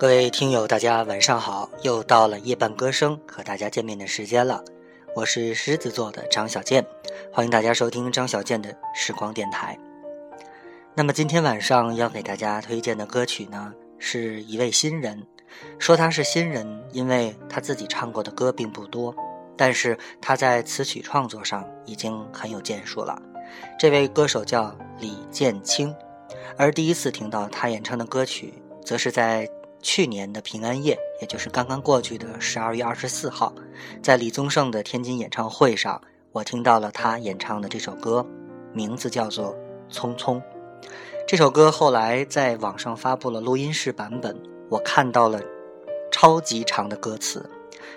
各位听友，大家晚上好！又到了夜半歌声和大家见面的时间了。我是狮子座的张小健，欢迎大家收听张小健的时光电台。那么今天晚上要给大家推荐的歌曲呢，是一位新人。说他是新人，因为他自己唱过的歌并不多，但是他在词曲创作上已经很有建树了。这位歌手叫李建清，而第一次听到他演唱的歌曲，则是在。去年的平安夜，也就是刚刚过去的十二月二十四号，在李宗盛的天津演唱会上，我听到了他演唱的这首歌，名字叫做《匆匆》。这首歌后来在网上发布了录音室版本，我看到了超级长的歌词。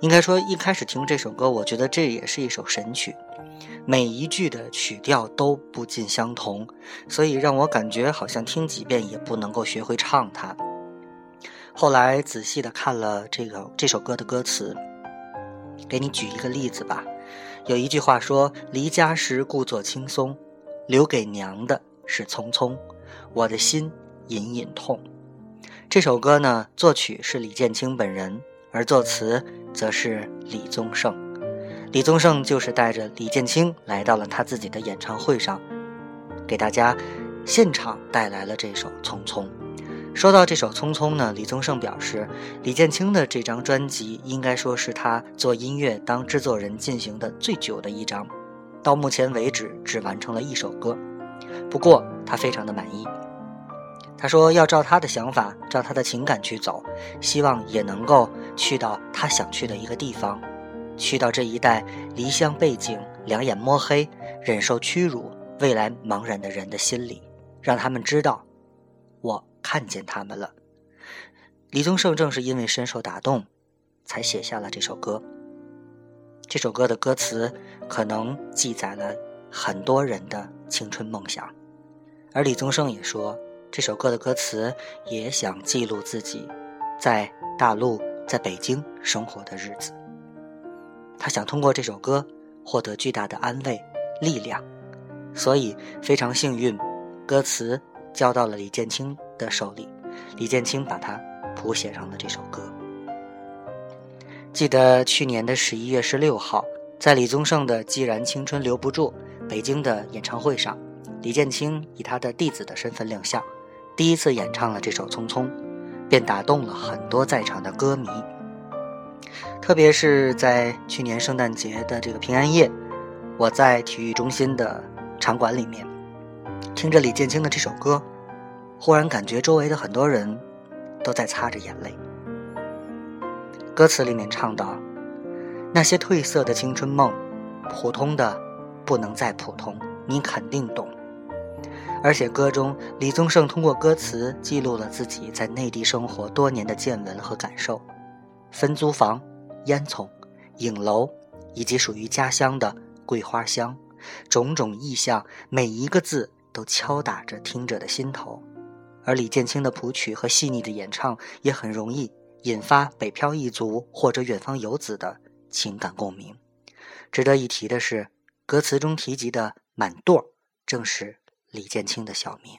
应该说，一开始听这首歌，我觉得这也是一首神曲，每一句的曲调都不尽相同，所以让我感觉好像听几遍也不能够学会唱它。后来仔细的看了这个这首歌的歌词，给你举一个例子吧。有一句话说：“离家时故作轻松，留给娘的是匆匆，我的心隐隐痛。”这首歌呢，作曲是李建清本人，而作词则是李宗盛。李宗盛就是带着李建清来到了他自己的演唱会上，给大家现场带来了这首《匆匆》。说到这首《匆匆》呢，李宗盛表示，李建清的这张专辑应该说是他做音乐当制作人进行的最久的一张，到目前为止只完成了一首歌，不过他非常的满意。他说要照他的想法，照他的情感去走，希望也能够去到他想去的一个地方，去到这一代离乡背井、两眼摸黑、忍受屈辱、未来茫然的人的心里，让他们知道，我。看见他们了。李宗盛正是因为深受打动，才写下了这首歌。这首歌的歌词可能记载了很多人的青春梦想，而李宗盛也说，这首歌的歌词也想记录自己在大陆、在北京生活的日子。他想通过这首歌获得巨大的安慰、力量，所以非常幸运，歌词交到了李建清。的手里，李建清把它谱写上了这首歌。记得去年的十一月十六号，在李宗盛的《既然青春留不住》北京的演唱会上，李建清以他的弟子的身份亮相，第一次演唱了这首《匆匆》，便打动了很多在场的歌迷。特别是在去年圣诞节的这个平安夜，我在体育中心的场馆里面，听着李建清的这首歌。忽然感觉周围的很多人都在擦着眼泪。歌词里面唱道：“那些褪色的青春梦，普通的不能再普通，你肯定懂。”而且歌中李宗盛通过歌词记录了自己在内地生活多年的见闻和感受，分租房、烟囱、影楼，以及属于家乡的桂花香，种种意象，每一个字都敲打着听者的心头。而李建清的谱曲和细腻的演唱，也很容易引发北漂一族或者远方游子的情感共鸣。值得一提的是，歌词中提及的“满垛”正是李建清的小名。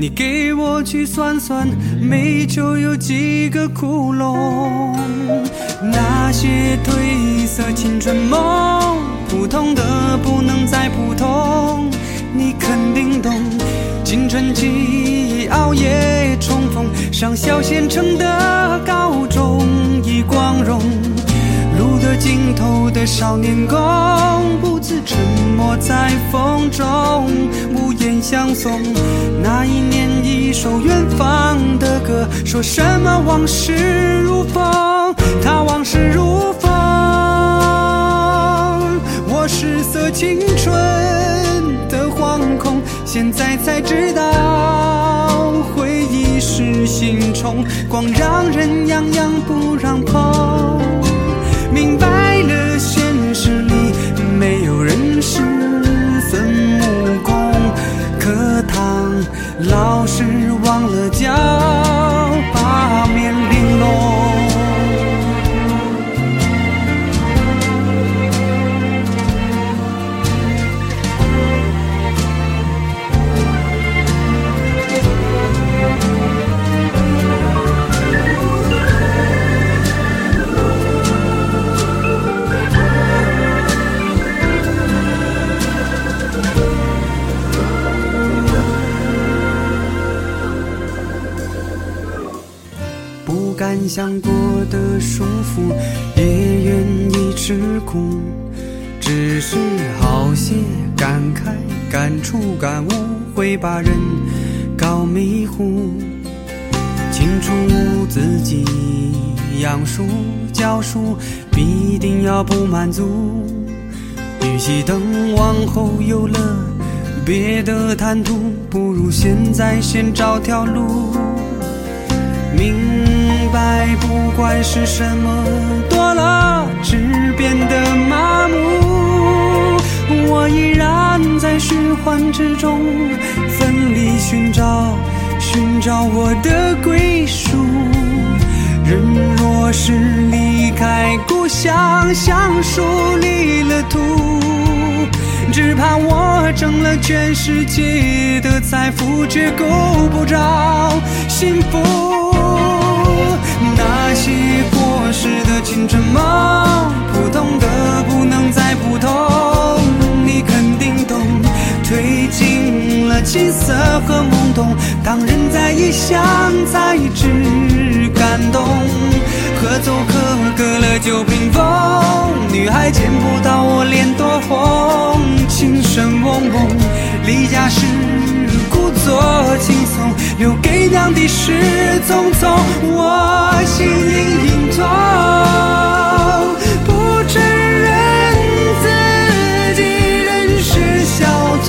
你给我去算算，煤球有几个窟窿？那些褪色青春梦，普通的不能再普通。你肯定懂，青春期熬夜冲锋。上小县城的高中已光荣。尽头的少年宫，不自沉默在风中，无言相送。那一年，一首远方的歌，说什么往事如风，他往事如风。我失色青春的惶恐，现在才知道，回忆是心虫，光让人痒痒不让碰。明白了，现实里没有人是孙悟空。课堂老师不敢想过的束缚，也愿意吃苦。只是好些感慨、感触、感悟，会把人搞迷糊。清楚自己养书教书，必定要不满足。与其等往后有了别的谈吐，不如现在先找条路。明白，不管是什么多了，只变得麻木。我依然在循环之中，奋力寻找，寻找我的归属。人若是离开故乡，像树离了土，只怕我挣了全世界的财富，却够不着幸福。那些过时的青春梦，普通的不能再普通，你肯定懂。褪尽了青涩和懵懂，当人在异乡才知感动。合奏可隔了酒瓶风，女孩见不到我脸多红。琴声嗡嗡，离家时留给娘的是匆匆。我心隐隐痛，不承认自己仍是小童，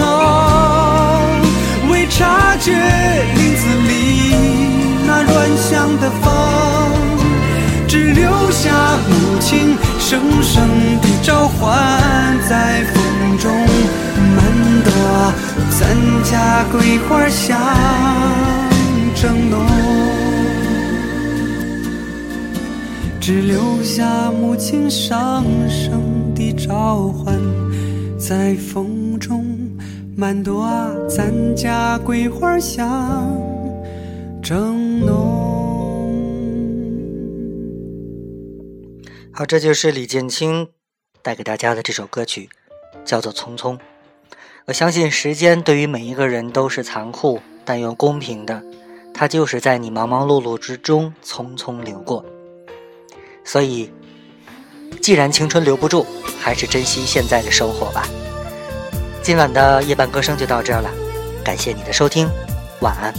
未察觉林子里那乱响的风，只留下母亲声声的召唤在风中。满朵咱家桂花香只留下母亲声声的召唤在风中。满朵啊，咱家桂花香正浓。好，这就是李建清带给大家的这首歌曲，叫做《匆匆》。我相信时间对于每一个人都是残酷但又公平的，它就是在你忙忙碌碌之中匆匆流过。所以，既然青春留不住，还是珍惜现在的生活吧。今晚的夜半歌声就到这儿了，感谢你的收听，晚安。